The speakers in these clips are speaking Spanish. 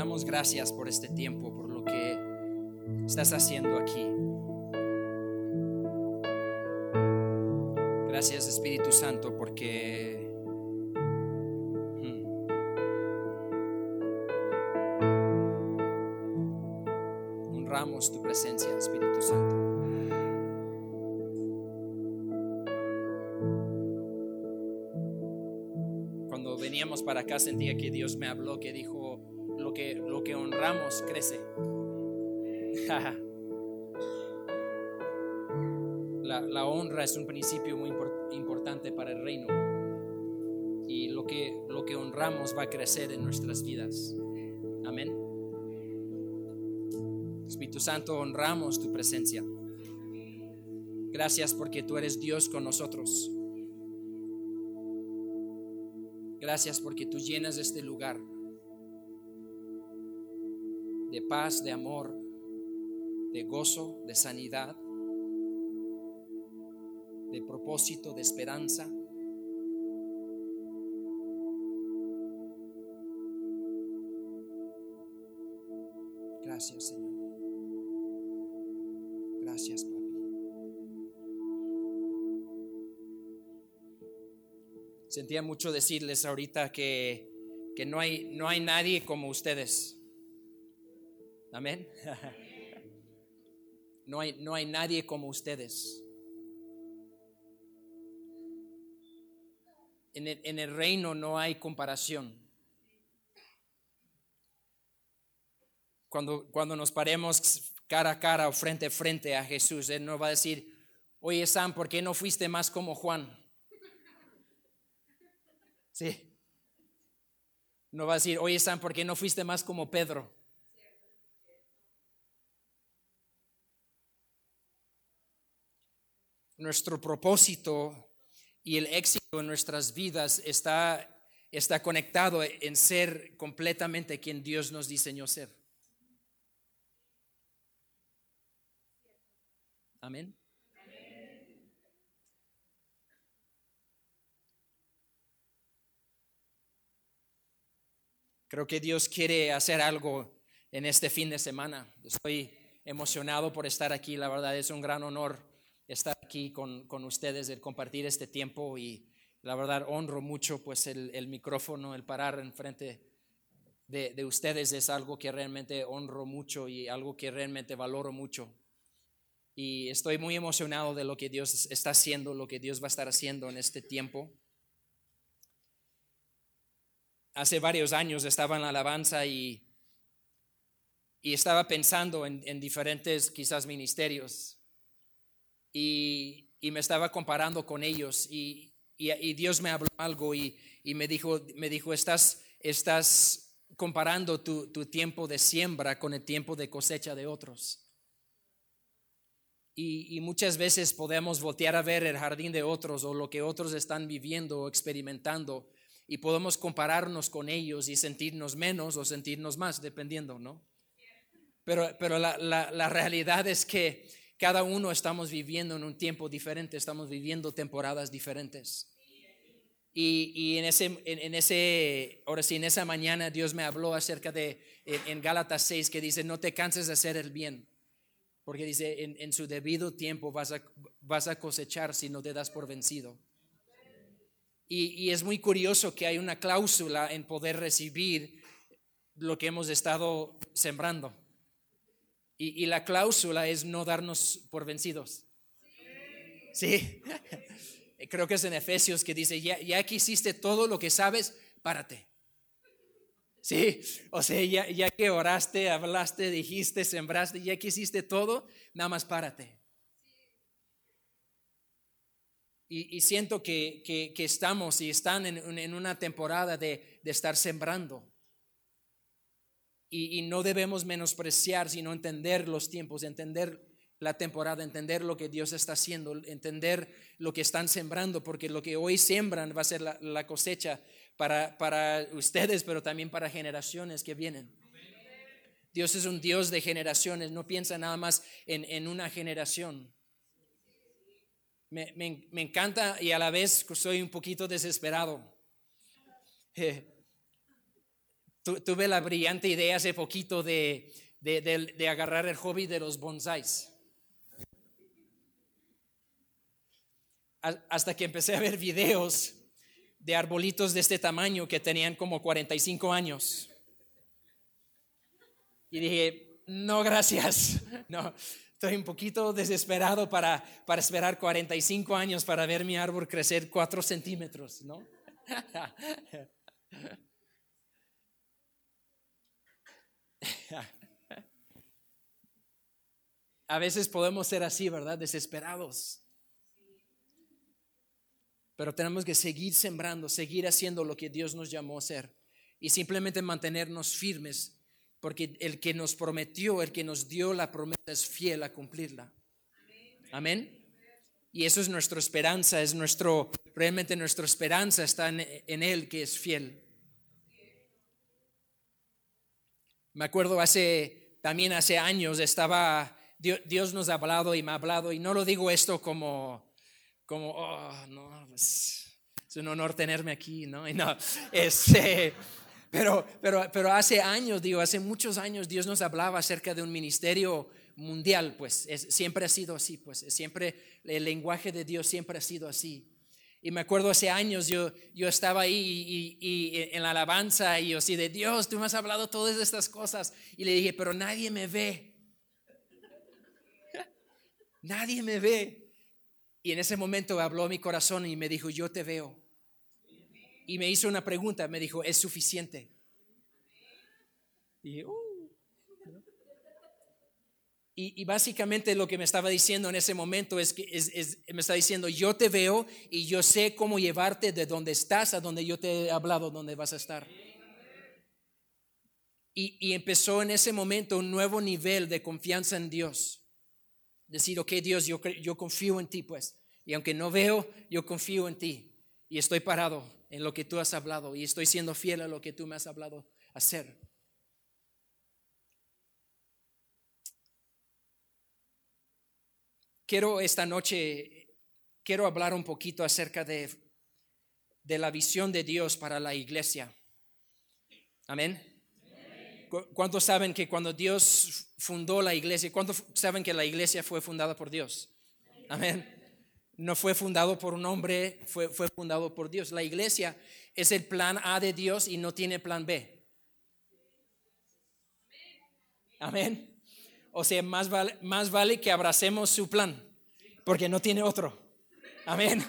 Damos gracias por este tiempo, por lo que estás haciendo aquí. Gracias, Espíritu Santo, porque hmm, honramos tu presencia, Espíritu Santo. Cuando veníamos para acá sentía que Dios me habló, que dijo, lo que, lo que honramos crece. la, la honra es un principio muy impor- importante para el reino. Y lo que, lo que honramos va a crecer en nuestras vidas. Amén. Espíritu Santo, honramos tu presencia. Gracias porque tú eres Dios con nosotros. Gracias porque tú llenas este lugar de paz, de amor, de gozo, de sanidad, de propósito, de esperanza. Gracias, Señor. Gracias, papi. Sentía mucho decirles ahorita que, que no, hay, no hay nadie como ustedes. Amén. No hay, no hay nadie como ustedes. En el, en el reino no hay comparación. Cuando, cuando nos paremos cara a cara o frente a frente a Jesús, Él nos va a decir, oye Sam, ¿por qué no fuiste más como Juan? Sí. No va a decir, oye Sam, ¿por qué no fuiste más como Pedro? Nuestro propósito y el éxito en nuestras vidas está, está conectado en ser completamente quien Dios nos diseñó ser. Amén. Creo que Dios quiere hacer algo en este fin de semana. Estoy emocionado por estar aquí. La verdad es un gran honor estar aquí con, con ustedes, el compartir este tiempo y la verdad honro mucho pues el, el micrófono, el parar enfrente de, de ustedes es algo que realmente honro mucho y algo que realmente valoro mucho. Y estoy muy emocionado de lo que Dios está haciendo, lo que Dios va a estar haciendo en este tiempo. Hace varios años estaba en la alabanza y, y estaba pensando en, en diferentes quizás ministerios y, y, me estaba comparando con ellos y, y, Dios me habló algo y, me dijo, me dijo, estás, estás comparando tu, tu tiempo de siembra con el tiempo de cosecha de otros. Y, y, muchas veces podemos voltear a ver el jardín de otros o lo que otros están viviendo o experimentando y podemos compararnos con ellos y sentirnos menos o sentirnos más, dependiendo, ¿no? Pero, pero la, la realidad es que cada uno estamos viviendo en un tiempo diferente, estamos viviendo temporadas diferentes. Y, y en, ese, en, en, ese, ahora sí, en esa mañana Dios me habló acerca de, en, en Gálatas 6, que dice, no te canses de hacer el bien, porque dice, en, en su debido tiempo vas a, vas a, cosechar si no te das por vencido. Y, y, es muy curioso que hay una cláusula en poder recibir lo que hemos estado sembrando. Y, la cláusula es no darnos por vencidos. Sí. Creo que es en Efesios que dice, ya, ya que hiciste todo lo que sabes, párate. Sí, o sea, ya, ya, que oraste, hablaste, dijiste, sembraste, ya que hiciste todo, nada más párate. Y, y siento que, que, que, estamos y están en, en una temporada de, de estar sembrando. Y, y, no debemos menospreciar, sino entender los tiempos, entender la temporada, entender lo que Dios está haciendo, entender lo que están sembrando, porque lo que hoy siembran va a ser la, la cosecha para, para ustedes, pero también para generaciones que vienen. Dios es un Dios de generaciones, no piensa nada más en, en una generación. Me, me, me, encanta y a la vez soy un poquito desesperado. Eh, tuve la brillante idea hace poquito de, de, agarrar el hobby de los bonsáis. Hasta que empecé a ver videos de arbolitos de este tamaño que tenían como 45 años. Y dije, no, gracias. No, estoy un poquito desesperado para, para esperar 45 años para ver mi árbol crecer 4 centímetros, ¿no? A veces podemos ser así, ¿verdad? Desesperados. Pero tenemos que seguir sembrando, seguir haciendo lo que Dios nos llamó a hacer y simplemente mantenernos firmes, porque el que nos prometió, el que nos dio la promesa es fiel a cumplirla. Amén. Y eso es nuestra esperanza, es nuestro, realmente nuestra esperanza está en, en Él que es fiel. Me acuerdo hace, también hace años estaba, Dios, nos ha hablado y me ha hablado, y no lo digo esto como, como, oh, no, pues, es un honor tenerme aquí, ¿no? Y no, este, pero, pero, pero hace años, digo, hace muchos años Dios nos hablaba acerca de un ministerio mundial, pues siempre ha sido así, pues siempre el lenguaje de Dios siempre ha sido así. Y me acuerdo hace años yo, yo estaba ahí y, en la alabanza y yo así de Dios, tú me has hablado todas estas cosas. Y le dije, pero nadie me ve. nadie me ve. Y en ese momento habló mi corazón y me dijo, yo te veo. Y me hizo una pregunta, me dijo, ¿es suficiente? Y y, básicamente lo que me estaba diciendo en ese momento es que me está diciendo, yo te veo y yo sé cómo llevarte de donde estás a donde yo te he hablado, donde vas a estar. Y, empezó en ese momento un nuevo nivel de confianza en Dios. Decir, ok Dios, yo, yo confío en ti, pues. Y aunque no veo, yo confío en ti. Y estoy parado en lo que tú has hablado y estoy siendo fiel a lo que tú me has hablado hacer. Quiero esta noche, quiero hablar un poquito acerca de, de la visión de Dios para la iglesia. Amén. ¿Cuántos saben que cuando Dios fundó la iglesia, cuántos saben que la iglesia fue fundada por Dios? Amén. No fue fundado por un hombre, fue, fue fundado por Dios. La iglesia es el plan A de Dios y no tiene plan B. Amén. O sea, más vale, más vale que abracemos su plan, porque no tiene otro. Amén.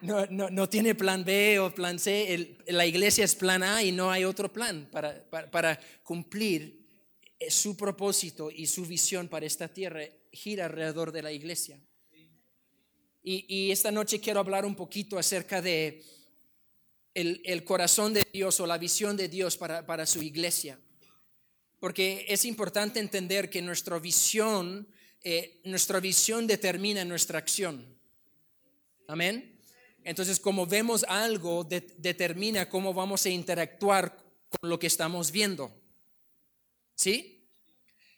No, no, no tiene plan B o plan C. la iglesia es plan A y no hay otro plan para, para, cumplir eh, su propósito y su visión para esta tierra. Gira alrededor de la iglesia. Y, y esta noche quiero hablar un poquito acerca de el, el, corazón de Dios o la visión de Dios para, para su iglesia porque es importante entender que nuestra visión, eh, nuestra visión determina nuestra acción. Amén. Entonces, como vemos algo, determina cómo vamos a interactuar con lo que estamos viendo. ¿Sí?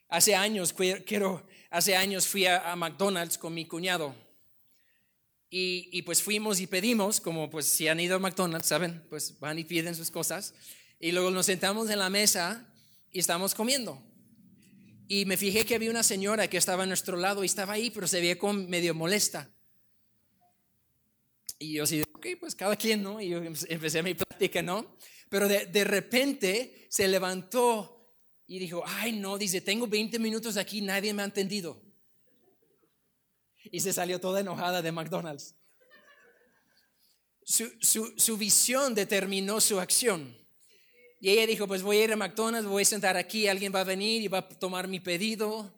Hace años, quiero, hace años fui a, McDonald's con mi cuñado. Y, y, pues fuimos y pedimos, como pues si han ido a McDonald's, ¿saben? Pues van y piden sus cosas. Y luego nos sentamos en la mesa y estábamos comiendo. Y me fijé que había una señora que estaba a nuestro lado y estaba ahí, pero se veía como medio molesta. Y yo así, ok, pues cada quien, ¿no? Y yo empecé mi plática, ¿no? Pero de, de repente se levantó y dijo, ay, no, dice, tengo 20 minutos aquí, nadie me ha entendido. Y se salió toda enojada de McDonald's. Su, su, su visión determinó su acción. Y ella dijo, pues voy a ir a McDonald's, voy a sentar aquí, alguien va a venir y va a tomar mi pedido.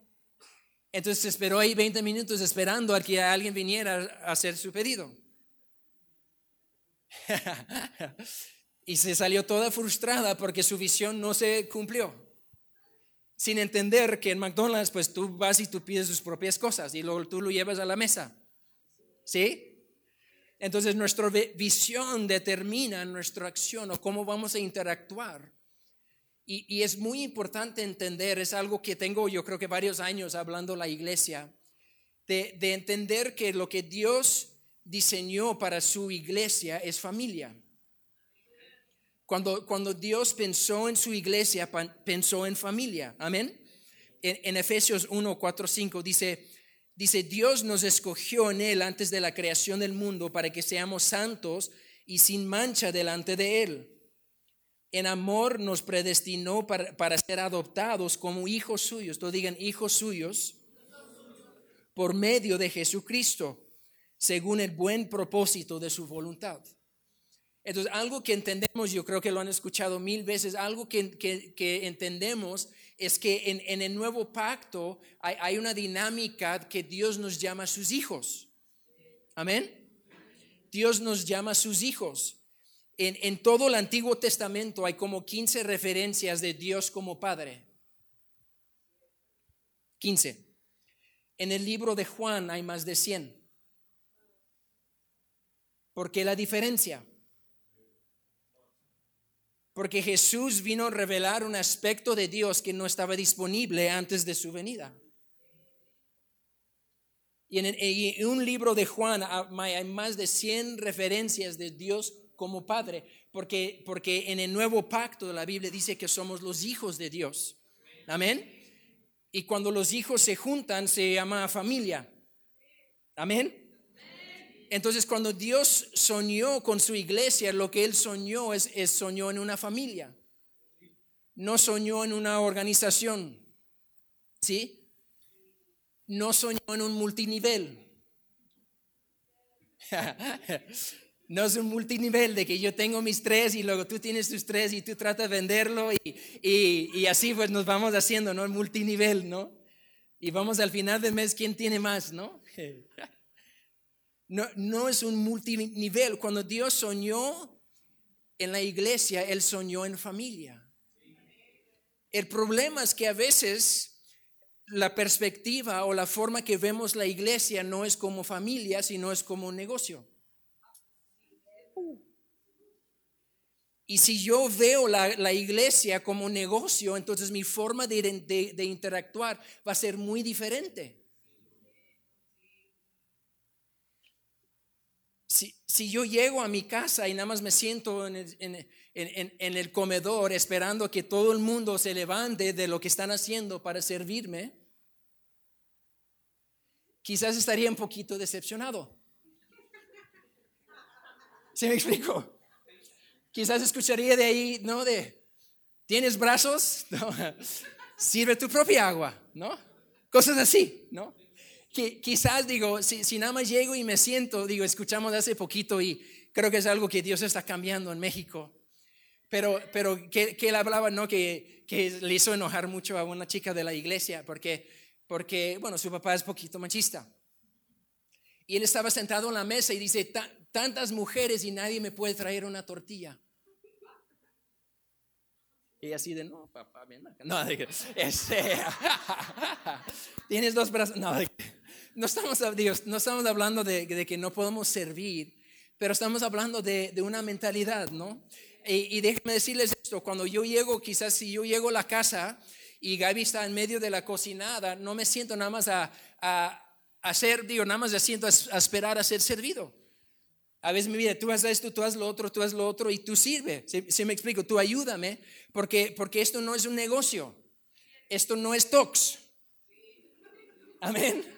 Entonces esperó ahí 20 minutos esperando a que alguien viniera a hacer su pedido. y se salió toda frustrada porque su visión no se cumplió. Sin entender que en McDonald's pues tú vas y tú pides tus propias cosas y luego tú lo llevas a la mesa. ¿Sí? Entonces nuestra visión determina nuestra acción o cómo vamos a interactuar. Y, es muy importante entender, es algo que tengo yo creo que varios años hablando la iglesia, de, de entender que lo que Dios diseñó para su iglesia es familia. Cuando, cuando Dios pensó en su iglesia, pensó en familia. Amén. En, en Efesios 1, 4, 5 dice, dice, Dios nos escogió en Él antes de la creación del mundo para que seamos santos y sin mancha delante de Él. En amor nos predestinó para, para ser adoptados como hijos suyos. Todos digan hijos suyos por medio de Jesucristo, según el buen propósito de su voluntad. Entonces, algo que entendemos, yo creo que lo han escuchado mil veces, algo que, que, entendemos es que en, en, el nuevo pacto hay, una dinámica que Dios nos llama a sus hijos. Amén. Dios nos llama a sus hijos. En, en, todo el Antiguo Testamento hay como 15 referencias de Dios como Padre. 15. En el libro de Juan hay más de 100. ¿Por qué la diferencia? Porque Jesús vino a revelar un aspecto de Dios que no estaba disponible antes de su venida. Y en, un libro de Juan hay más de 100 referencias de Dios como Padre, porque, porque en el nuevo pacto de la Biblia dice que somos los hijos de Dios. Amén. Y cuando los hijos se juntan se llama familia. Amén. Entonces cuando Dios soñó con su iglesia, lo que Él soñó es, es soñó en una familia. No soñó en una organización. ¿Sí? no soñó en un multinivel. No es un multinivel de que yo tengo mis tres y luego tú tienes tus tres y tú tratas de venderlo y, y, así pues nos vamos haciendo, ¿no? El multinivel, ¿no? Y vamos al final del mes, ¿quién tiene más, no? No, es un multinivel. Cuando Dios soñó en la iglesia, Él soñó en familia. El problema es que a veces la perspectiva o la forma que vemos la iglesia no es como familia, sino es como un negocio. Y si yo veo la, iglesia como negocio, entonces mi forma de, interactuar va a ser muy diferente. Si, yo llego a mi casa y nada más me siento en el comedor esperando que todo el mundo se levante de lo que están haciendo para servirme, quizás estaría un poquito decepcionado. ¿Se me explico? Quizás escucharía de ahí, ¿no? De, ¿tienes brazos? Sirve tu propia agua, ¿no? Cosas así, ¿no? Que, quizás digo, si, si nada más llego y me siento, digo, escuchamos hace poquito y creo que es algo que Dios está cambiando en México. Pero, pero que, que él hablaba, ¿no? Que, que le hizo enojar mucho a una chica de la iglesia porque porque, bueno, su papá es poquito machista. Y él estaba sentado en la mesa y dice, tantas mujeres y nadie me puede traer una tortilla. Y así de, no, papá, ven acá. No, de, este, tienes dos brazos. No, no, estamos, no estamos hablando de, que no podemos servir, pero estamos hablando de, una mentalidad, ¿no? Y, y déjenme decirles esto, cuando yo llego, quizás si yo llego a la casa y Gaby está en medio de la cocinada, no me siento nada más a, hacer, digo, nada más me siento a, esperar a ser servido. A veces me dice, tú haz esto, tú haz lo otro, tú haz lo otro y tú sirve. Si, me explico, tú ayúdame, porque, porque esto no es un negocio. Esto no es tox. Amén.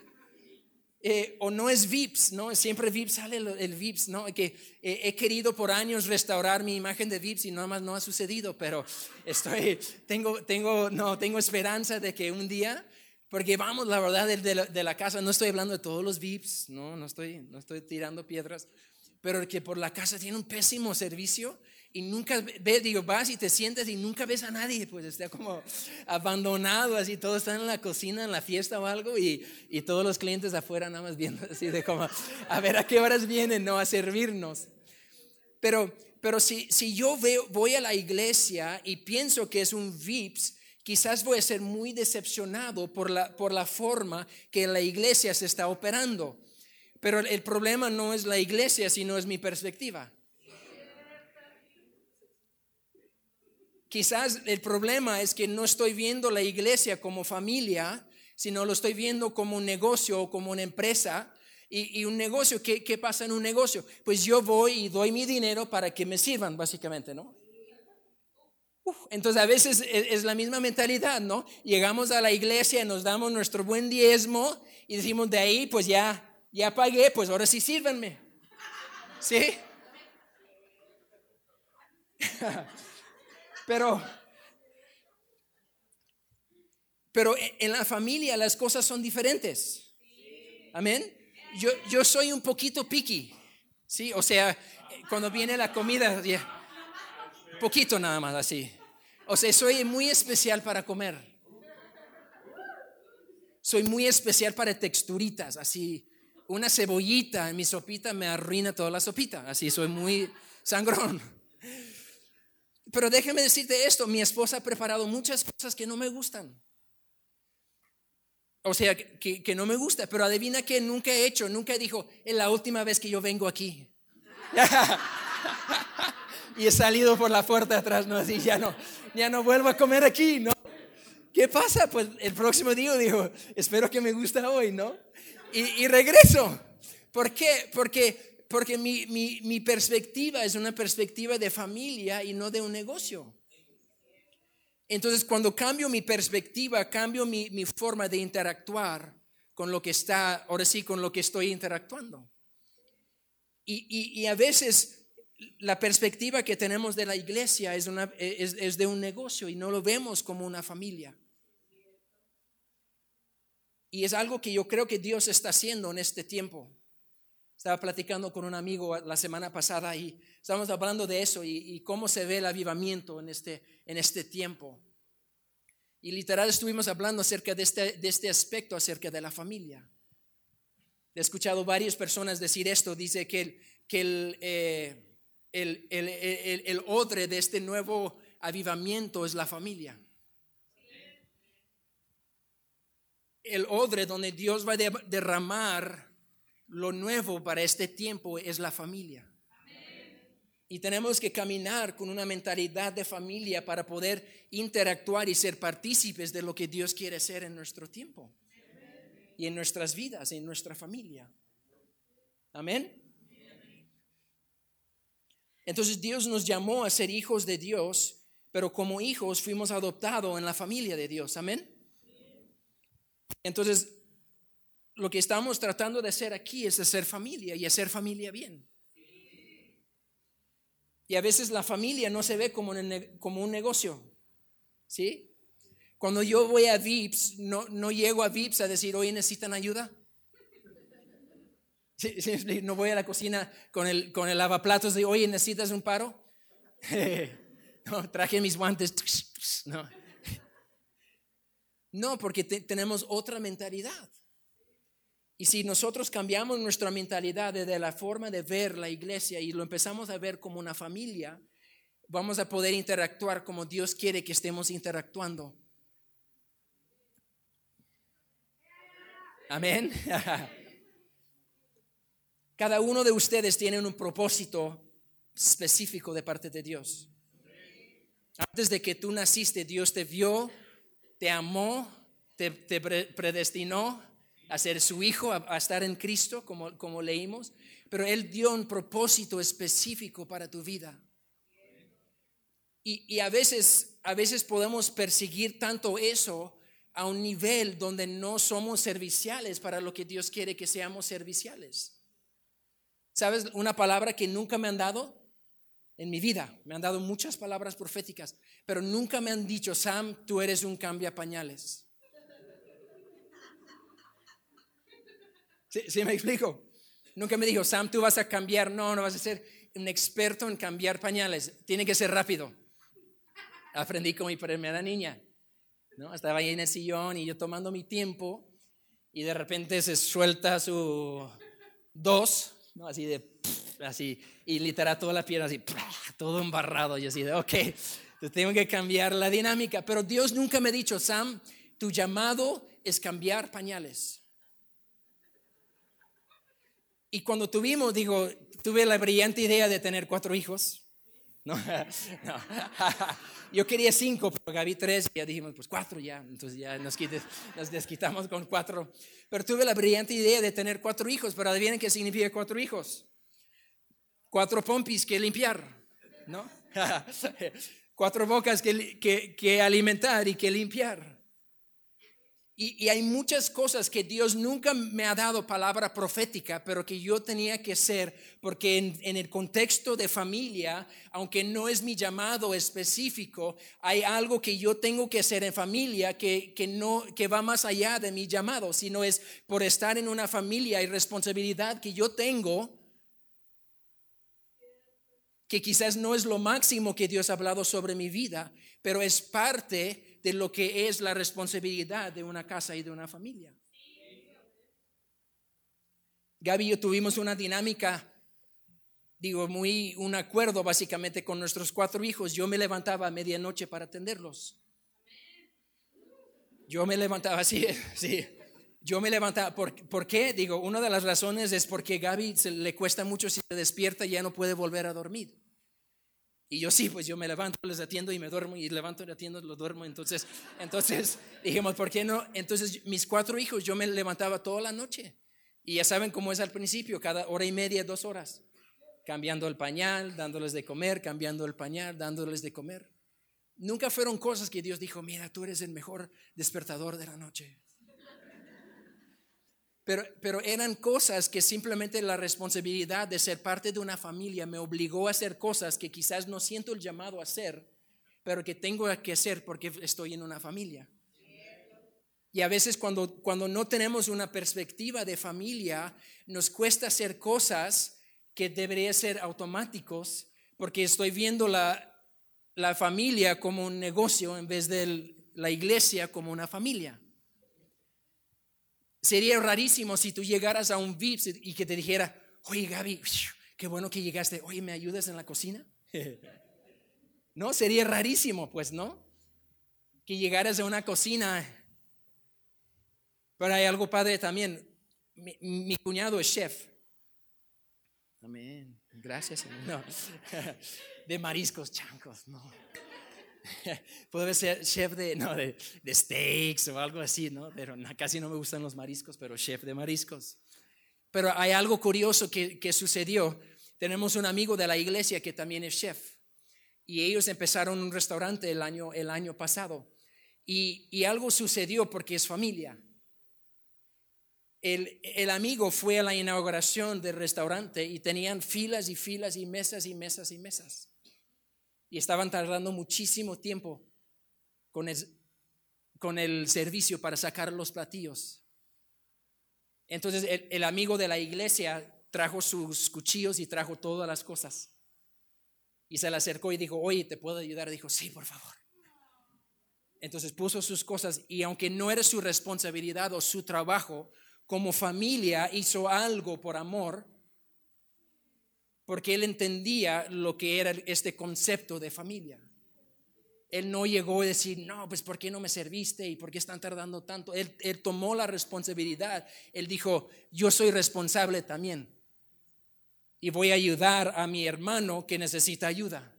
Eh, o no es VIPS, ¿no? Siempre VIPS sale el, VIPS, ¿no? Que eh, he querido por años restaurar mi imagen de VIPS y nada más no ha sucedido, pero estoy, tengo, tengo, no, tengo esperanza de que un día, porque vamos, la verdad, de, la, de la casa, no estoy hablando de todos los VIPs, no, no estoy, no estoy tirando piedras, pero que por la casa tiene un pésimo servicio y nunca ves, digo, vas y te sientes y nunca ves a nadie, pues está como abandonado, así todos están en la cocina, en la fiesta o algo y, y todos los clientes afuera nada más viendo así de como, a ver a qué horas vienen, ¿no? A servirnos. Pero, pero si, si yo veo, voy a la iglesia y pienso que es un VIPS, quizás voy a ser muy decepcionado por la, por la forma que la iglesia se está operando. Pero el problema no es la iglesia, sino es mi perspectiva. Quizás el problema es que no estoy viendo la iglesia como familia, sino lo estoy viendo como un negocio o como una empresa. Y, un negocio, ¿qué, ¿qué, pasa en un negocio? Pues yo voy y doy mi dinero para que me sirvan, básicamente, ¿no? entonces a veces es, es, la misma mentalidad, ¿no? Llegamos a la iglesia, nos damos nuestro buen diezmo y decimos de ahí, pues ya, ya pagué, pues ahora sí sírvanme. ¿Sí? pero, pero en la familia las cosas son diferentes. Amén. Yo, yo soy un poquito picky. Sí, o sea, cuando viene la comida, poquito nada más así. O sea, soy muy especial para comer. Soy muy especial para texturitas, así. Una cebollita en mi sopita me arruina toda la sopita. Así soy muy sangrón. Pero déjeme decirte esto, mi esposa ha preparado muchas cosas que no me gustan. O sea, que, no me gusta, pero adivina que nunca he hecho, nunca dijo, es la última vez que yo vengo aquí. y he salido por la puerta atrás, no, así ya no, ya no vuelvo a comer aquí, ¿no? ¿Qué pasa? Pues el próximo día digo, espero que me gusta hoy, ¿no? Y, regreso. ¿Por qué? Porque, porque mi, mi, mi perspectiva es una perspectiva de familia y no de un negocio. Entonces, cuando cambio mi perspectiva, cambio mi, mi, forma de interactuar con lo que está, ahora sí, con lo que estoy interactuando. Y, y, a veces la perspectiva que tenemos de la iglesia es, una, es, es de un negocio y no lo vemos como una familia. Y es algo que yo creo que Dios está haciendo en este tiempo. Estaba platicando con un amigo la semana pasada y estábamos hablando de eso y, cómo se ve el avivamiento en este, en este tiempo. Y literal estuvimos hablando acerca de este, de este aspecto, acerca de la familia. He escuchado varias personas decir esto, dice que el, que el, eh, el, el, el odre de este nuevo avivamiento es la familia. El odre donde Dios va a derramar lo nuevo para este tiempo es la familia. Y tenemos que caminar con una mentalidad de familia para poder interactuar y ser partícipes de lo que Dios quiere hacer en nuestro tiempo y en nuestras vidas, en nuestra familia. Amén. Entonces Dios nos llamó a ser hijos de Dios, pero como hijos fuimos adoptados en la familia de Dios. Amén. Entonces, lo que estamos tratando de hacer aquí es hacer familia y hacer familia bien. Y a veces la familia no se ve como un, negocio. ¿Sí? Cuando yo voy a VIPS, no, no llego a VIPS a decir, oye, ¿necesitan ayuda? no voy a la cocina con el, con el lavaplatos de, oye, ¿necesitas un paro? no, traje mis guantes. No porque tenemos otra mentalidad. Y si nosotros cambiamos nuestra mentalidad de la forma de ver la iglesia y lo empezamos a ver como una familia, vamos a poder interactuar como Dios quiere que estemos interactuando. Amén. Cada uno de ustedes tiene un propósito específico de parte de Dios. Antes de que tú naciste, Dios te vio, te amó, te, predestinó a ser su hijo, a, estar en Cristo, como, como leímos, pero Él dio un propósito específico para tu vida. Y, y, a, veces, a veces podemos perseguir tanto eso a un nivel donde no somos serviciales para lo que Dios quiere que seamos serviciales. ¿Sabes una palabra que nunca me han dado? En mi vida me han dado muchas palabras proféticas, pero nunca me han dicho, Sam, tú eres un cambia pañales. ¿Sí, ¿Sí, me explico? Nunca me dijo, Sam, tú vas a cambiar, no, no vas a ser un experto en cambiar pañales, tiene que ser rápido. Aprendí con mi primera niña. ¿no? Estaba ahí en el sillón y yo tomando mi tiempo y de repente se suelta su dos, ¿no? Así de, así, y literal toda la pierna así, todo embarrado y así de, ok, tengo que cambiar la dinámica, pero Dios nunca me ha dicho, Sam, tu llamado es cambiar pañales. Y cuando tuvimos, digo, tuve la brillante idea de tener cuatro hijos. No, no. Yo quería cinco, pero Gaby tres, y ya dijimos, pues cuatro ya. Entonces ya nos, nos desquitamos con cuatro. Pero tuve la brillante idea de tener cuatro hijos, pero adivinen qué significa cuatro hijos. Cuatro pompis que limpiar, ¿no? cuatro bocas que, que, que alimentar y que limpiar. Y, hay muchas cosas que Dios nunca me ha dado palabra profética, pero que yo tenía que ser, porque en, el contexto de familia, aunque no es mi llamado específico, hay algo que yo tengo que hacer en familia que, que, no, que va más allá de mi llamado, sino es por estar en una familia y responsabilidad que yo tengo, que quizás no es lo máximo que Dios ha hablado sobre mi vida, pero es parte de lo que es la responsabilidad de una casa y de una familia. Gaby y yo tuvimos una dinámica, digo, muy un acuerdo básicamente con nuestros cuatro hijos. Yo me levantaba a medianoche para atenderlos. Yo me levantaba, sí, sí. Yo me levantaba, ¿por, ¿por qué? Digo, una de las razones es porque Gaby se le cuesta mucho si se despierta y ya no puede volver a dormir. Y yo sí, pues yo me levanto, les atiendo y me duermo y levanto y atiendo, lo duermo. Entonces, entonces dijimos, ¿por qué no? Entonces mis cuatro hijos, yo me levantaba toda la noche. Y ya saben cómo es al principio, cada hora y media, dos horas. Cambiando el pañal, dándoles de comer, cambiando el pañal, dándoles de comer. Nunca fueron cosas que Dios dijo, mira, tú eres el mejor despertador de la noche. Pero, eran cosas que simplemente la responsabilidad de ser parte de una familia me obligó a hacer cosas que quizás no siento el llamado a hacer, pero que tengo que hacer porque estoy en una familia. Y a veces cuando, cuando no tenemos una perspectiva de familia, nos cuesta hacer cosas que deberían ser automáticos, porque estoy viendo la, la familia como un negocio en vez de la iglesia como una familia. Sería rarísimo si tú llegaras a un VIP y que te dijera, oye Gaby, qué bueno que llegaste, oye, ¿me ayudas en la cocina? no, sería rarísimo, pues, ¿no? Que llegaras a una cocina. Pero hay algo padre también. Mi, cuñado es chef. Amén. Gracias, No. De mariscos chancos, no. Puede ser chef de, no, de, steaks o algo así, ¿no? Pero casi no me gustan los mariscos, pero chef de mariscos. Pero hay algo curioso que, que sucedió. Tenemos un amigo de la iglesia que también es chef. Y ellos empezaron un restaurante el año, el año pasado. Y, y algo sucedió porque es familia. El, el, amigo fue a la inauguración del restaurante y tenían filas y filas y mesas y mesas y mesas y estaban tardando muchísimo tiempo con el, el servicio para sacar los platillos. Entonces el, amigo de la iglesia trajo sus cuchillos y trajo todas las cosas. Y se le acercó y dijo, oye, ¿te puedo ayudar? Dijo, sí, por favor. Entonces puso sus cosas y aunque no era su responsabilidad o su trabajo, como familia hizo algo por amor porque él entendía lo que era este concepto de familia. Él no llegó a decir, no, pues ¿por qué no me serviste? ¿Y por qué están tardando tanto? Él, tomó la responsabilidad. Él dijo, yo soy responsable también. Y voy a ayudar a mi hermano que necesita ayuda.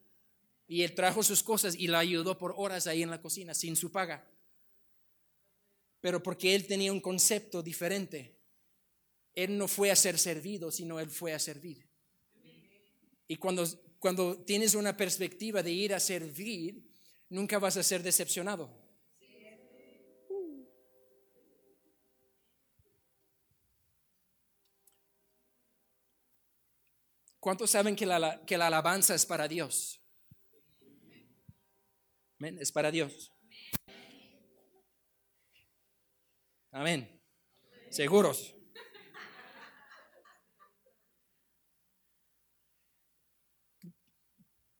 Y él trajo sus cosas y la ayudó por horas ahí en la cocina, sin su paga. Pero porque él tenía un concepto diferente. Él no fue a ser servido, sino él fue a servir. Y cuando, cuando tienes una perspectiva de ir a servir, nunca vas a ser decepcionado. ¿Cuántos saben que la, que la alabanza es para Dios? Amén, es para Dios. Amén. Seguros.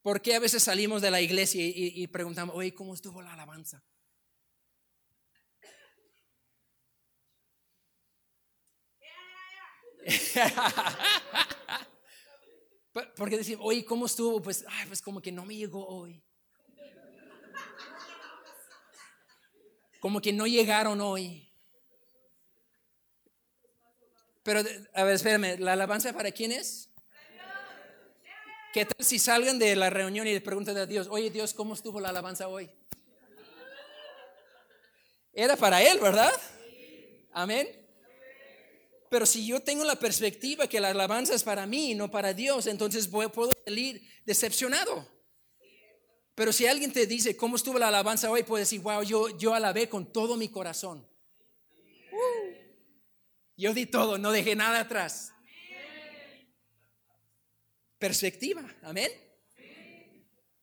¿Por qué a veces salimos de la iglesia y, preguntamos, oye, ¿cómo estuvo la alabanza? Porque decimos, oye, ¿cómo estuvo? Pues, pues como que no me llegó hoy. Como que no llegaron hoy. Pero, a ver, espérame, ¿la alabanza para quién es? ¿Qué tal si salgan de la reunión y le preguntan a Dios, oye Dios, ¿cómo estuvo la alabanza hoy? Era para Él, ¿verdad? Amén. Pero si yo tengo la perspectiva que la alabanza es para mí no para Dios, entonces puedo salir decepcionado. Pero si alguien te dice, ¿cómo estuvo la alabanza hoy? Puedes decir, wow, yo, yo alabé con todo mi corazón. Uh. yo di todo, no dejé nada atrás. Perspectiva, amén.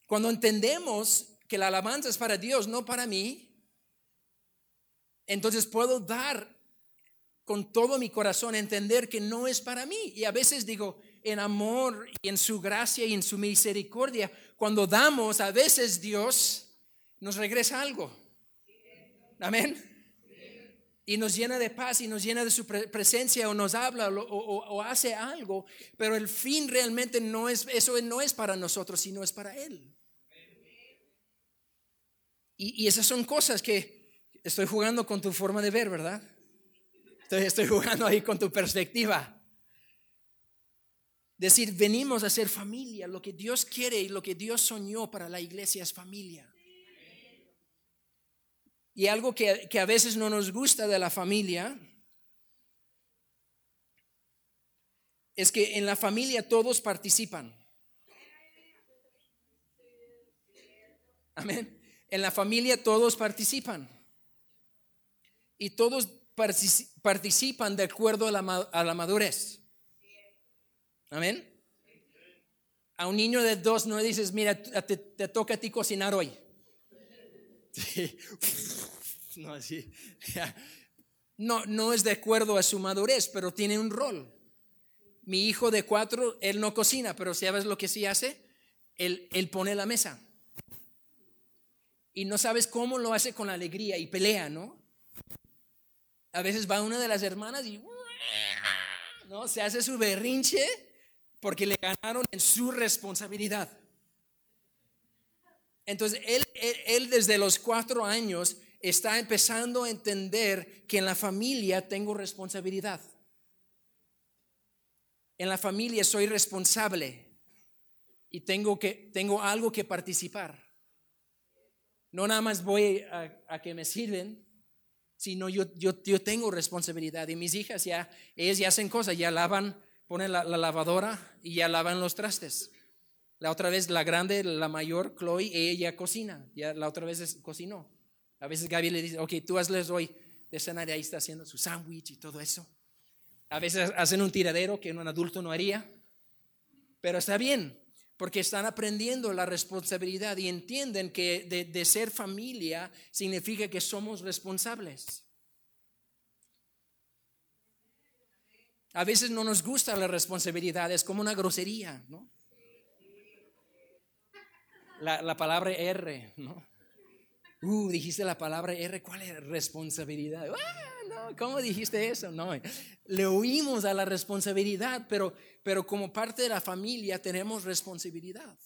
Cuando entendemos que la alabanza es para Dios, no para mí, entonces puedo dar con todo mi corazón, entender que no es para mí. Y a veces digo, en amor y en su gracia y en su misericordia, cuando damos, a veces Dios nos regresa algo. Amén. Y nos llena de paz y nos llena de su presencia o nos habla o, hace algo, pero el fin realmente no es, eso no es para nosotros, sino es para Él. Y, esas son cosas que estoy jugando con tu forma de ver, ¿verdad? Estoy, estoy jugando ahí con tu perspectiva. Decir, venimos a ser familia. Lo que Dios quiere y lo que Dios soñó para la iglesia es familia. Y algo que, que a veces no nos gusta de la familia es que en la familia todos participan. Amén. En la familia todos participan. Y todos participan de acuerdo a la, madurez. Amén. A un niño de dos no le dices, mira, te, toca a ti cocinar hoy. No, no, no es de acuerdo a su madurez, pero tiene un rol. Mi hijo de cuatro, él no cocina, pero ¿sabes lo que sí hace? Él, él pone la mesa. Y no sabes cómo lo hace con alegría y pelea, ¿no? A veces va una de las hermanas y ¿no? se hace su berrinche porque le ganaron en su responsabilidad. Entonces, él, él, desde los cuatro años está empezando a entender que en la familia tengo responsabilidad. En la familia soy responsable y tengo, que, tengo algo que participar. No nada más voy a, que me sirven, sino yo, yo, yo tengo responsabilidad. Y mis hijas ya, ellas hacen cosas, ya lavan ponen la, lavadora y ya lavan los trastes. La otra vez, la grande, la mayor, Chloe, ella cocina. Ya la otra vez cocinó. A veces Gaby le dice, ok, tú hazles hoy de cenar y ahí está haciendo su sándwich y todo eso. A veces hacen un tiradero que un adulto no haría. Pero está bien, porque están aprendiendo la responsabilidad y entienden que de, de ser familia significa que somos responsables. A veces no nos gusta la responsabilidad, es como una grosería, ¿no? La, palabra R, ¿no? Uh, dijiste la palabra R, ¿cuál es responsabilidad? Ah, ¿cómo dijiste eso? No, le oímos a la responsabilidad, pero, pero como parte de la familia tenemos responsabilidad.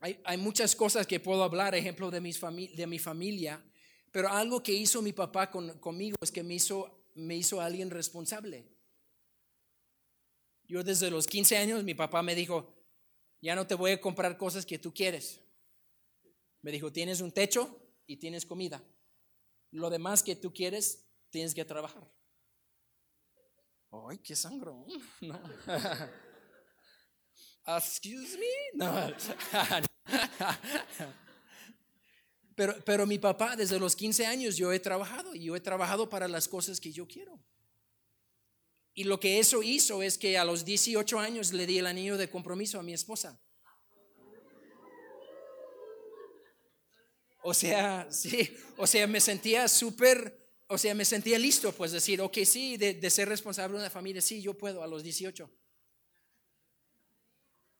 Hay, hay muchas cosas que puedo hablar, ejemplo de, mis de mi familia, pero algo que hizo mi papá conmigo es que me hizo, me hizo alguien responsable. Yo desde los 15 años, mi papá me dijo, ya no te voy a comprar cosas que tú quieres. Me dijo, tienes un techo y tienes comida. Lo demás que tú quieres, tienes que trabajar. Ay, qué sangro. Excuse me. No. Pero, mi papá, desde los 15 años, yo he trabajado y yo he trabajado para las cosas que yo quiero. Y lo que eso hizo es que a los 18 años le di el anillo de compromiso a mi esposa. O sea, sí, o sea, me sentía súper, o sea, me sentía listo, pues decir, ok, sí, de, ser responsable de una familia, sí, yo puedo a los 18.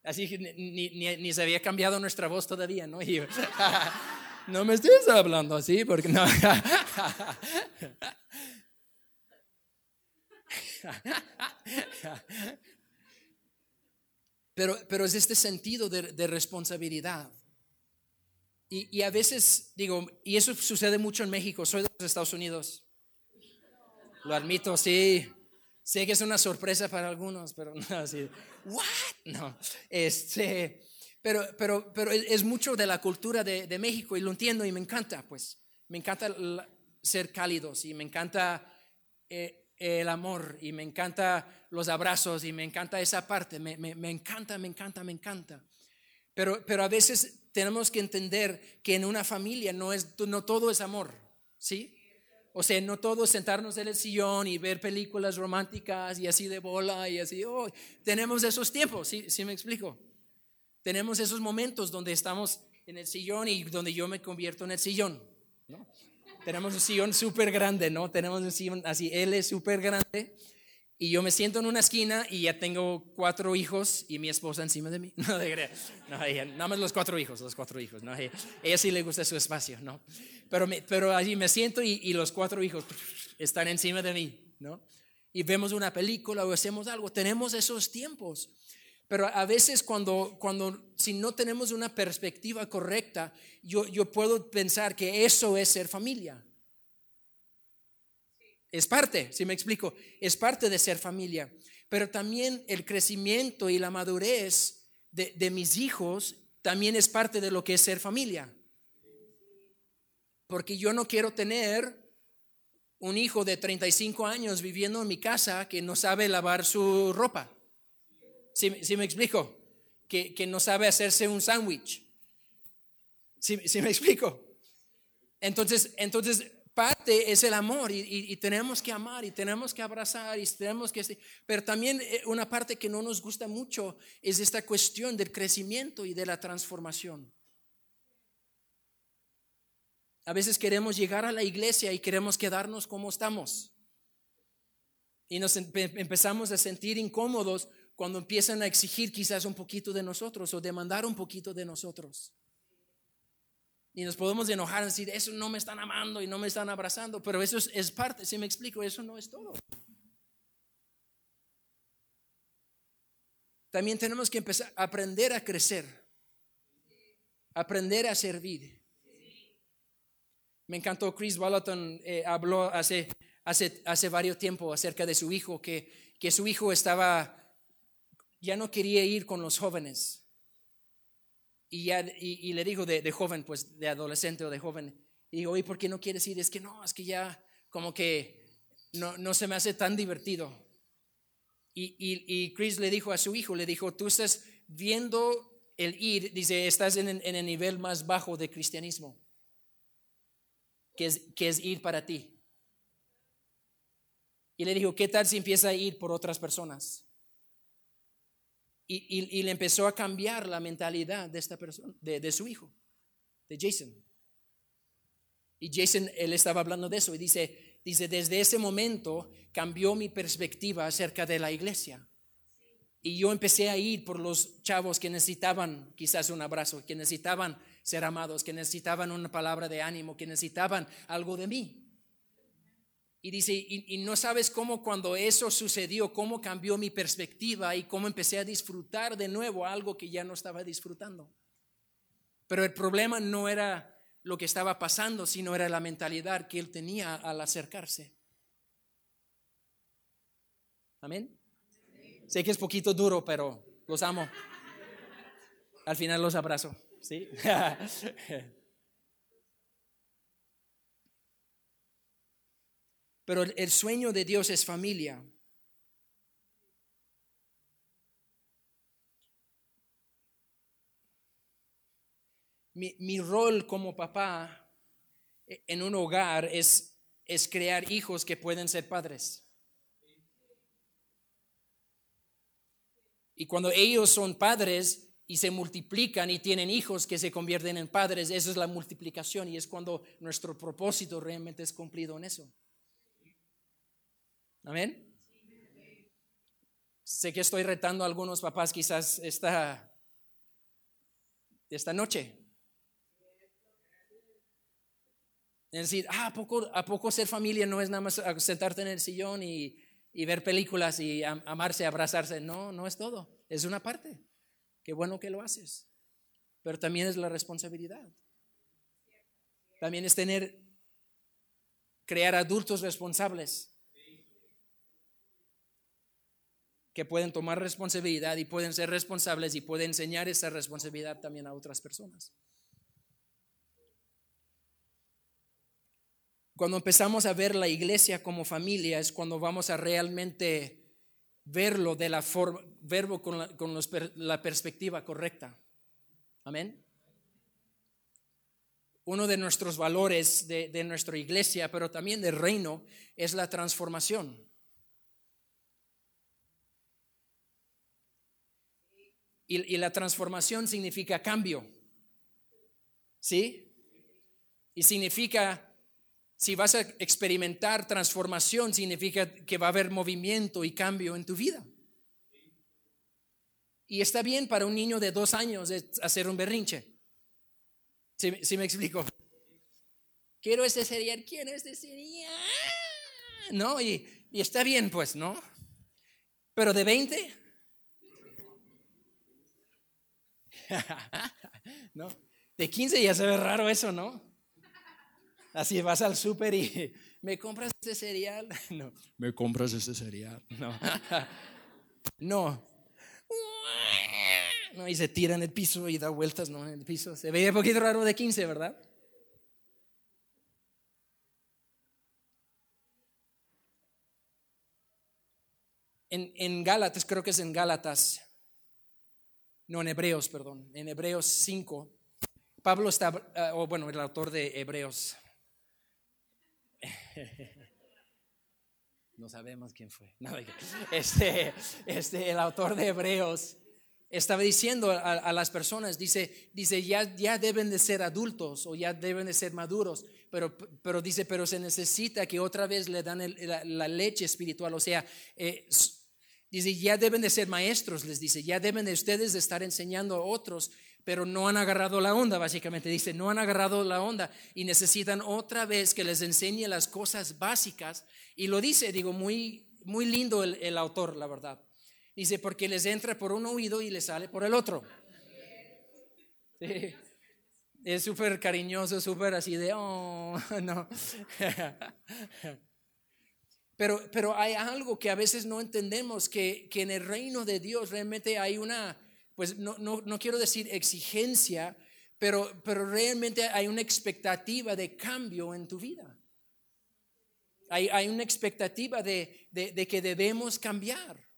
Así que ni, ni, se había cambiado nuestra voz todavía, ¿no? No me estés hablando así porque no. Pero, pero es este sentido de, responsabilidad. Y, a veces digo, y eso sucede mucho en México, soy de los Estados Unidos. Lo admito, sí. Sé que es una sorpresa para algunos, pero no, así, ¿what? No, este, pero, pero, pero es mucho de la cultura de, México y lo entiendo y me encanta, pues. Me encanta ser cálidos y me encanta eh, el amor y me encanta los abrazos y me encanta esa parte, me, me, encanta, me encanta, me encanta. Pero, pero a veces tenemos que entender que en una familia no, es, no todo es amor, ¿sí? O sea, no todo es sentarnos en el sillón y ver películas románticas y así de bola y así. Oh, tenemos esos tiempos, ¿sí, ¿sí me explico? Tenemos esos momentos donde estamos en el sillón y donde yo me convierto en el sillón. Tenemos un sillón súper grande, ¿no? Tenemos un sillón así, es súper grande. Y yo me siento en una esquina y ya tengo cuatro hijos y mi esposa encima de mí. No, de no ella, nada más los cuatro hijos, los cuatro hijos. ¿no? Ella, ella sí le gusta su espacio, ¿no? Pero, me, pero allí me siento y, y, los cuatro hijos están encima de mí, ¿no? Y vemos una película o hacemos algo. Tenemos esos tiempos. Pero a veces cuando, cuando si no tenemos una perspectiva correcta, yo, yo puedo pensar que eso es ser familia. Es parte, si me explico, es parte de ser familia. Pero también el crecimiento y la madurez de, de mis hijos también es parte de lo que es ser familia. Porque yo no quiero tener un hijo de 35 años viviendo en mi casa que no sabe lavar su ropa. Si me explico? Que, que, no sabe hacerse un sándwich. si me explico? Entonces, entonces parte es el amor y, y, tenemos que amar y tenemos que abrazar y tenemos que... Pero también eh, una parte que no nos gusta mucho es esta cuestión del crecimiento y de la transformación. A veces queremos llegar a la iglesia y queremos quedarnos como estamos. Y nos empezamos a sentir incómodos cuando empiezan a exigir quizás un poquito de nosotros o demandar un poquito de nosotros. Y nos podemos enojar y decir, eso no me están amando y no me están abrazando, pero eso es, parte, si me explico, eso no es todo. También tenemos que empezar a aprender a crecer, aprender a servir. Me encantó, Chris Wallaton eh, habló hace, hace, hace varios tiempo acerca de su hijo, que, que su hijo estaba ya no quería ir con los jóvenes. Y, ya, y, le dijo de, joven, pues de adolescente o de joven, y digo, ¿y por qué no quieres ir? Es que no, es que ya como que no, no se me hace tan divertido. Y, y, Chris le dijo a su hijo, le dijo, tú estás viendo el ir, dice, estás en, en el nivel más bajo de cristianismo, que es, que es ir para ti. Y le dijo, ¿qué tal si empieza a ir por otras personas? Y, le empezó a cambiar la mentalidad de esta persona, de, su hijo, de Jason. Y Jason, él estaba hablando de eso y dice, dice, desde ese momento cambió mi perspectiva acerca de la iglesia. Y yo empecé a ir por los chavos que necesitaban quizás un abrazo, que necesitaban ser amados, que necesitaban una palabra de ánimo, que necesitaban algo de mí. Y dice, y, no sabes cómo cuando eso sucedió, cómo cambió mi perspectiva y cómo empecé a disfrutar de nuevo algo que ya no estaba disfrutando. Pero el problema no era lo que estaba pasando, sino era la mentalidad que él tenía al acercarse. Amén. Sé que es poquito duro, pero los amo. Al final los abrazo. ¿sí? Pero el sueño de Dios es familia. Mi, rol como papá en un hogar es, es crear hijos que pueden ser padres. Y cuando ellos son padres y se multiplican y tienen hijos que se convierten en padres, eso es la multiplicación y es cuando nuestro propósito realmente es cumplido en eso. Amén. Sé que estoy retando a algunos papás quizás esta, esta noche. Es decir, ah, ¿a poco, ¿a poco ser familia no es nada más sentarte en el sillón y, y ver películas y amarse, abrazarse? No, no es todo. Es una parte. Qué bueno que lo haces. Pero también es la responsabilidad. También es tener, crear adultos responsables que pueden tomar responsabilidad y pueden ser responsables y pueden enseñar esa responsabilidad también a otras personas. Cuando empezamos a ver la iglesia como familia es cuando vamos a realmente verlo de la forma, verbo con la, con la perspectiva correcta. Amén. Uno de nuestros valores de, de nuestra iglesia, pero también del reino, es la transformación. Y, la transformación significa cambio. ¿Sí? Y significa, si vas a experimentar transformación, significa que va a haber movimiento y cambio en tu vida. Y está bien para un niño de dos años hacer un berrinche. ¿Sí, me explico? Quiero este cereal, quiero este cereal. ¿No? Y, y está bien, pues, ¿no? Pero de 20. ¿No? De 15 ya se ve raro eso, ¿no? Así vas al súper y me compras este cereal. No, me compras este cereal. No. No, y se tira en el piso y da vueltas ¿no? en el piso. Se veía un poquito raro de 15, ¿verdad? En, en Gálatas, creo que es en Gálatas, no en Hebreos, perdón, en Hebreos 5, Pablo está, ah, o bueno, el autor de Hebreos, no sabemos quién fue, este, este, el autor de Hebreos estaba diciendo a, las personas, dice, dice ya, ya deben de ser adultos o ya deben de ser maduros, pero, pero dice, pero se necesita que otra vez le dan la, leche espiritual, o sea, eh, dice, ya deben de ser maestros, les dice, ya deben de ustedes de estar enseñando a otros, pero no han agarrado la onda, básicamente, dice, no han agarrado la onda y necesitan otra vez que les enseñe las cosas básicas, y lo dice, digo, muy, muy lindo el autor, la verdad. Dice, porque les entra por un oído y les sale por el otro. Es súper cariñoso, súper así de, oh, no. Pero, pero hay algo que a veces no entendemos, que, que en el reino de Dios realmente hay una, pues no, no, no quiero decir exigencia, pero, pero realmente hay una expectativa de cambio en tu vida. Hay, hay una expectativa de, de, que debemos cambiar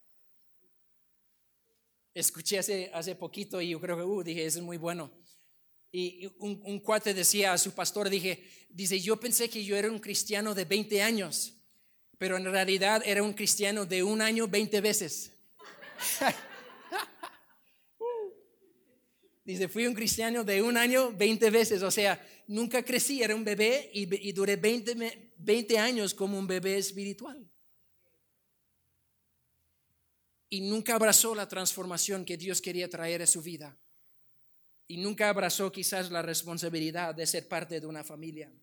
escuché hace, hace poquito y yo creo que, uh, dije, eso es muy bueno. Y un, un, cuate decía a su pastor, dije, dice, yo pensé que yo era un cristiano de 20 años, pero en realidad era un cristiano de un año 20 veces. dice, fui un cristiano de un año 20 veces, o sea, nunca crecí, era un bebé y, y duré 20, 20 años como un bebé espiritual y nunca abrazó la transformación que Dios quería traer a su vida. Y nunca abrazó quizás la responsabilidad de ser parte de una familia.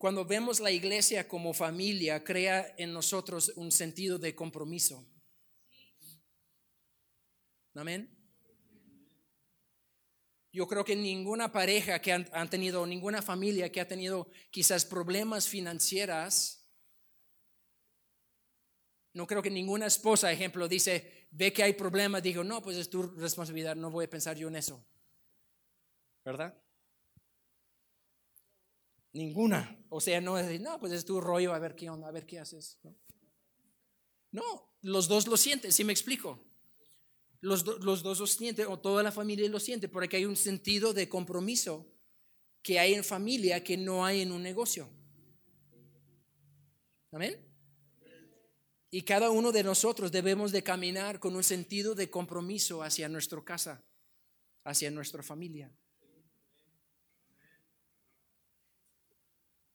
Cuando vemos la iglesia como familia, crea en nosotros un sentido de compromiso. Amén. Yo creo que ninguna pareja que han, tenido, ninguna familia que ha tenido quizás problemas financieras, no creo que ninguna esposa, ejemplo, dice, ve que hay problemas, digo, no, pues es tu responsabilidad, no voy a pensar yo en eso. ¿Verdad? Ninguna. O sea, no es decir, no, pues es tu rollo, a ver qué onda, a ver qué haces. No, los dos lo sienten, si me explico. Los, dos lo sienten, o toda la familia lo siente, porque hay un sentido de compromiso que hay en familia que no hay en un negocio. Amén. Y cada uno de nosotros debemos de caminar con un sentido de compromiso hacia nuestra casa, hacia nuestra familia.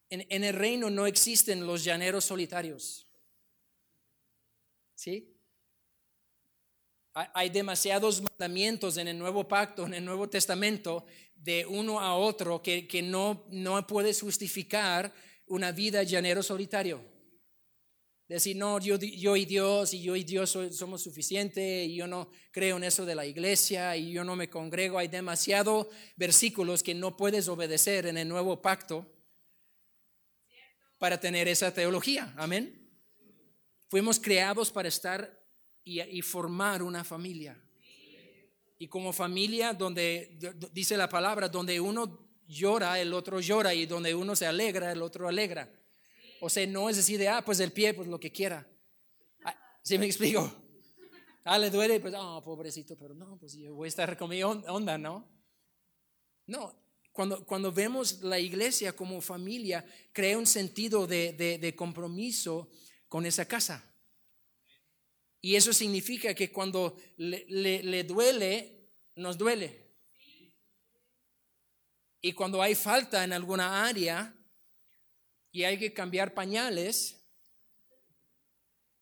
En, el reino no existen los llaneros solitarios. ¿Sí? Hay demasiados mandamientos en el Nuevo Pacto, en el Nuevo Testamento, de uno a otro que, que no, no puedes justificar una vida llanero solitario. Decir, no, yo, yo y Dios, y yo y Dios somos suficientes, y yo no creo en eso de la iglesia, y yo no me congrego. Hay demasiados versículos que no puedes obedecer en el nuevo pacto para tener esa teología. Amén. Fuimos creados para estar y, formar una familia. y como familia donde dice la palabra, donde uno llora, el otro llora y donde uno se alegra, el otro alegra. O sea, no es decir de, ah, pues el pie, pues lo que quiera. Ah, ¿Sí me explico? Ah, le duele, pues, oh, pobrecito, pero no, pues yo voy a estar con mi onda, ¿no? No, cuando, cuando vemos la iglesia como familia, crea un sentido de, de compromiso con esa casa. Y eso significa que cuando le, duele, nos duele. Y cuando hay falta en alguna área y hay que cambiar pañales,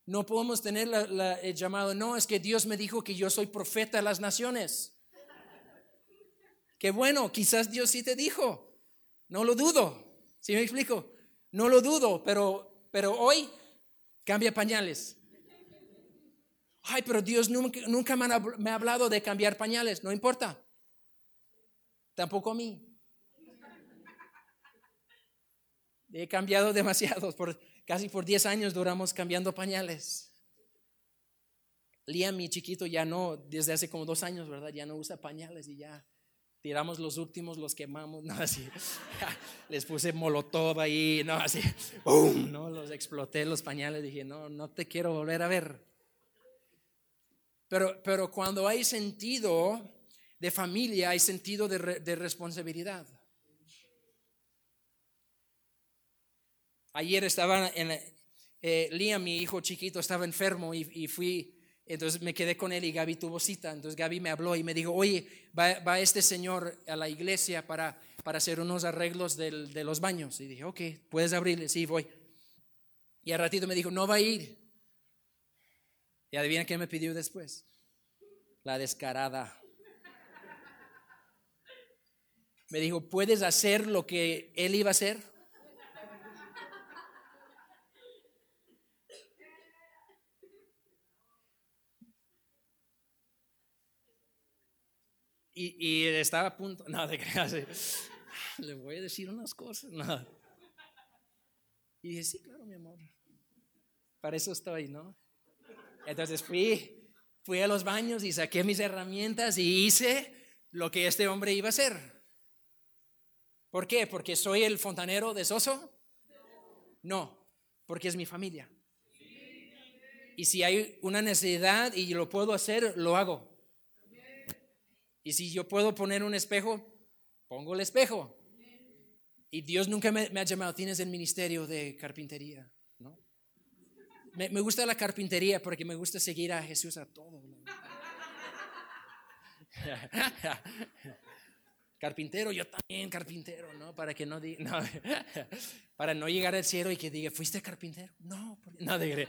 no podemos tener el llamado, no, es que Dios me dijo que yo soy profeta de las naciones. Qué bueno, quizás Dios sí te dijo, no lo dudo, ¿sí me explico? No lo dudo, pero, pero hoy cambia pañales. Ay, pero Dios nunca, me, ha, hablado de cambiar pañales. No importa. Tampoco a mí. He cambiado demasiado. Por, casi por 10 años duramos cambiando pañales. Liam, mi chiquito, ya no, desde hace como dos años, ¿verdad? Ya no usa pañales y ya tiramos los últimos, los quemamos, no así. Les puse molotov ahí, no así. ¡Bum! No, los exploté los pañales. Dije, no, no te quiero volver a ver. Pero, cuando hay sentido de familia, hay sentido de, responsabilidad. Ayer estaba en, eh, Liam, mi hijo chiquito, estaba enfermo y, fui, entonces me quedé con él y Gaby tuvo cita. Entonces Gaby me habló y me dijo, oye, va, este señor a la iglesia para, para hacer unos arreglos de los baños. Y dije, ok, puedes abrirle, sí, voy. Y al ratito me dijo, no va a ir. Y adivina qué me pidió después. La descarada. Me dijo, ¿puedes hacer lo que él iba a hacer? Y, estaba a punto, no, de crearse. Le voy a decir unas cosas, no. Y dije, sí, claro, mi amor. Para eso estoy, ¿no? Entonces fui, fui a los baños y saqué mis herramientas y hice lo que este hombre iba a hacer. ¿Por qué? ¿Porque soy el fontanero de Soso? No, porque es mi familia. Y si hay una necesidad y lo puedo hacer, lo hago. Y si yo puedo poner un espejo, pongo el espejo. Y Dios nunca me, ha llamado, tienes el ministerio de carpintería. Me, gusta la carpintería porque me gusta seguir a Jesús a todo. carpintero, yo también carpintero, ¿no? Para que no diga, para no llegar al cielo y que diga, ¿fuiste carpintero? No, no de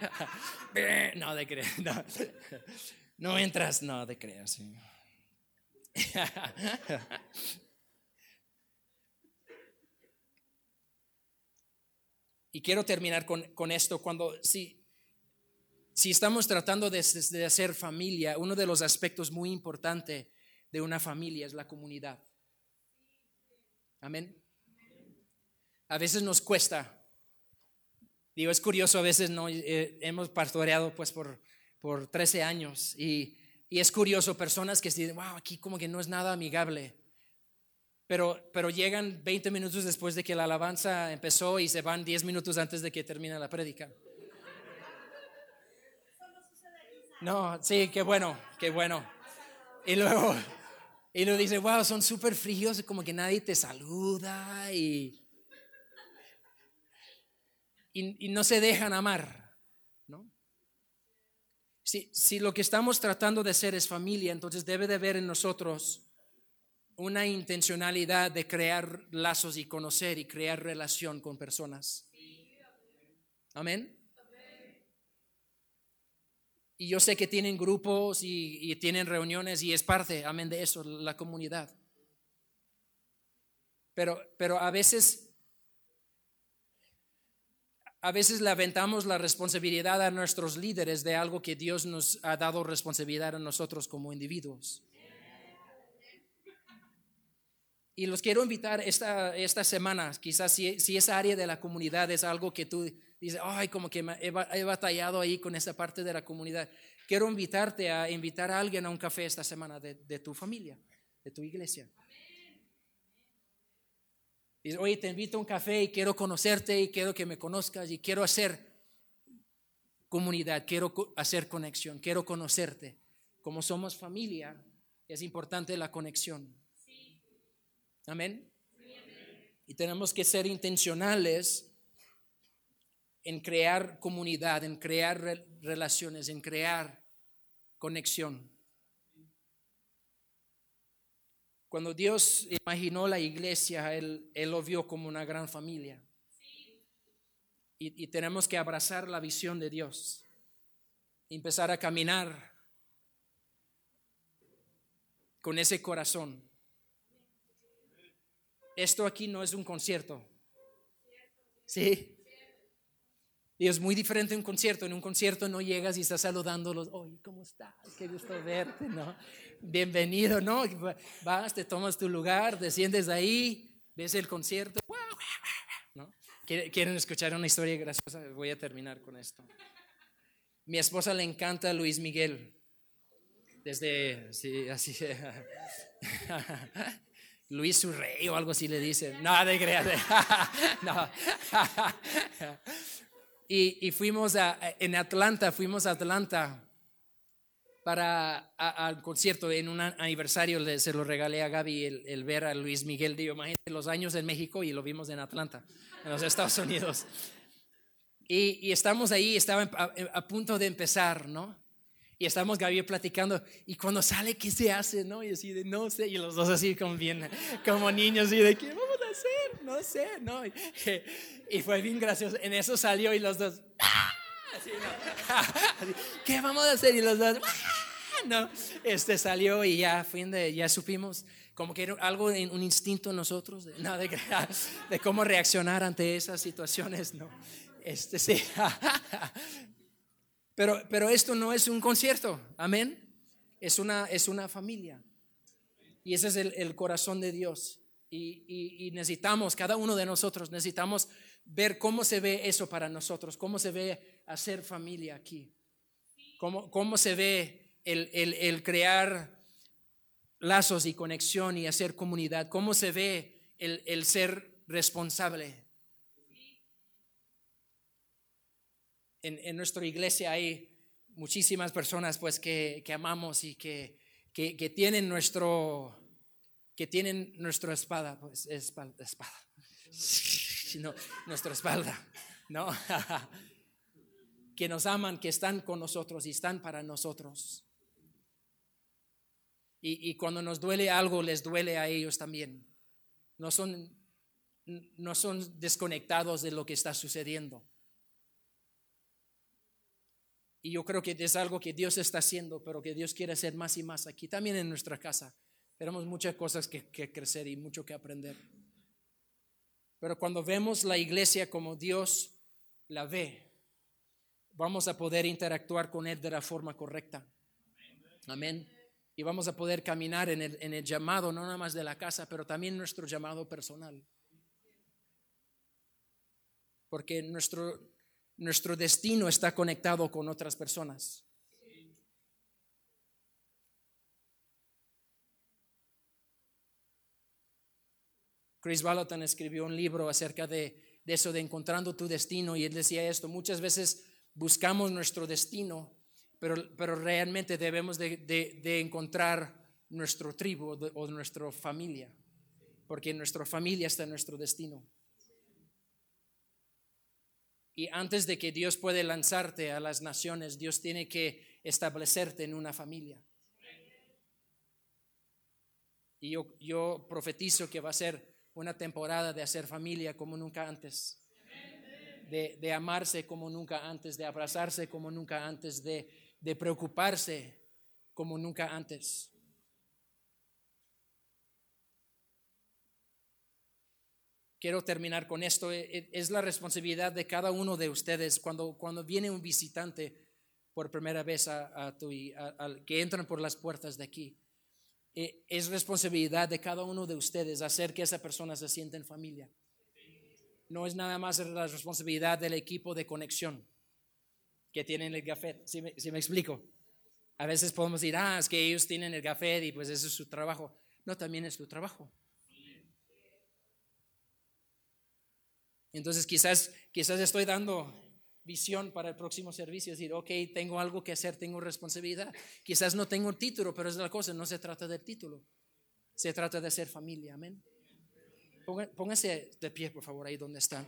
creer, no de creer, no, no entras, no de creer. Y quiero terminar con, con esto cuando, sí, si estamos tratando de, hacer familia, uno de los aspectos muy importantes de una familia es la comunidad. Amén. A veces nos cuesta. Digo, es curioso, a veces no eh, hemos pastoreado pues por, por 13 años y, y, es curioso personas que dicen, wow, aquí como que no es nada amigable. Pero, pero llegan 20 minutos después de que la alabanza empezó y se van 10 minutos antes de que termine la prédica. No, sí, qué bueno, qué bueno. Y luego, y luego dice, wow, son súper fríos, como que nadie te saluda y, y, no se dejan amar. Si, lo que estamos tratando de ser es familia, entonces debe de haber en nosotros una intencionalidad de crear lazos y conocer y crear relación con personas. Amén. Y yo sé que tienen grupos y, tienen reuniones y es parte, amén, de eso, la comunidad. Pero, pero a veces, a veces le aventamos la responsabilidad a nuestros líderes de algo que Dios nos ha dado responsabilidad a nosotros como individuos. Y los quiero invitar esta, esta semana, quizás si, si esa área de la comunidad es algo que tú dice, ay, como que he, he batallado ahí con esa parte de la comunidad. Quiero invitarte a invitar a alguien a un café esta semana de, de tu familia, de tu iglesia. Dice, oye, te invito a un café y quiero conocerte y quiero que me conozcas y quiero hacer comunidad, quiero hacer conexión, quiero conocerte. Como somos familia, es importante la conexión. Amén. Y tenemos que ser intencionales en crear comunidad, en crear relaciones, en crear conexión. Cuando Dios imaginó la iglesia, Él, lo vio como una gran familia y, tenemos que abrazar la visión de Dios, empezar a caminar con ese corazón. Esto aquí no es un concierto. ¿Sí? Y es muy diferente un concierto. En un concierto no llegas y estás saludándolos. Oye, ¿cómo estás? Qué gusto verte, ¿no? Bienvenido, ¿no? Vas, te tomas tu lugar, desciendes ahí, ves el concierto. ¿Quieren escuchar una historia graciosa? Voy a terminar con esto. Mi esposa le encanta Luis Miguel. Desde, sí, así. Luis su rey o algo así le dice. No, de no. Y, y, fuimos a, en Atlanta, fuimos a Atlanta para al concierto en un aniversario se lo regalé a Gaby el, ver a Luis Miguel Digo, imagínate los años en México y lo vimos en Atlanta en los Estados Unidos. Y, estamos ahí, estaba a, punto de empezar, ¿no? Y estamos Gaby platicando, y cuando sale, ¿qué se hace? ¿No? Y así de, no sé, y los dos así como bien, como niños, y de, ¿qué vamos a hacer? No sé, ¿no? Y, fue bien gracioso. En eso salió y los dos, ¡ah! ¿Qué vamos a hacer? Y los dos, ¡ah! no, este salió y ya, fin de, ya supimos como que era algo un instinto en nosotros de, no, de, cómo reaccionar ante esas situaciones, no. Este sí. Pero, pero esto no es un concierto, amén. Es una, es una familia. Y ese es el, corazón de Dios. Y, necesitamos, cada uno de nosotros, necesitamos ver cómo se ve eso para nosotros, cómo se ve hacer familia aquí, cómo, cómo se ve el, el, el crear lazos y conexión y hacer comunidad? ¿Cómo se ve el, ser responsable? En, nuestra iglesia hay muchísimas personas pues que, amamos y que, que, tienen nuestro que tienen nuestra espada, pues espada, espada. Nuestra espalda, ¿no? que nos aman, que están con nosotros y están para nosotros. Y, cuando nos duele algo, les duele a ellos también. No son, no son desconectados de lo que está sucediendo. Y yo creo que es algo que Dios está haciendo, pero que Dios quiere hacer más y más aquí, también en nuestra casa. Tenemos muchas cosas que, que crecer y mucho que aprender. Pero cuando vemos la iglesia como Dios la ve, vamos a poder interactuar con Él de la forma correcta. Amén y vamos a poder caminar en el, en el llamado, no nada más de la casa, pero también nuestro llamado personal. Porque nuestro, nuestro destino está conectado con otras personas. Chris Balaton escribió un libro acerca de, de, eso, de encontrando tu destino, y él decía esto, muchas veces buscamos nuestro destino pero, realmente debemos de, encontrar nuestro tribu o nuestra familia, porque nuestra familia está en nuestro destino. Y antes de que Dios puede lanzarte a las naciones, Dios tiene que establecerte en una familia. Y yo, yo profetizo que va a ser una temporada de hacer familia como nunca antes. De, de, amarse como nunca antes, de abrazarse como nunca antes, de de preocuparse como nunca antes. Quiero terminar con esto. E, e, es la responsabilidad de cada uno de ustedes cuando, cuando viene un visitante por primera vez a, tu, que entran por las puertas de aquí. E, es responsabilidad de cada uno de ustedes hacer que esa persona se sienta en familia. no es nada más la responsabilidad del equipo de conexión que tienen el café. Si me, me explico? A veces podemos decir, ah, es que ellos tienen el café y pues eso es su trabajo. No, también es tu trabajo. Entonces quizás, quizás estoy dando visión para el próximo servicio, decir, ok, tengo algo que hacer, tengo responsabilidad. Quizás no tengo un título, pero es la cosa, no se trata del título, se trata de ser familia, amén. Pónganse de pie, por favor, ahí donde están.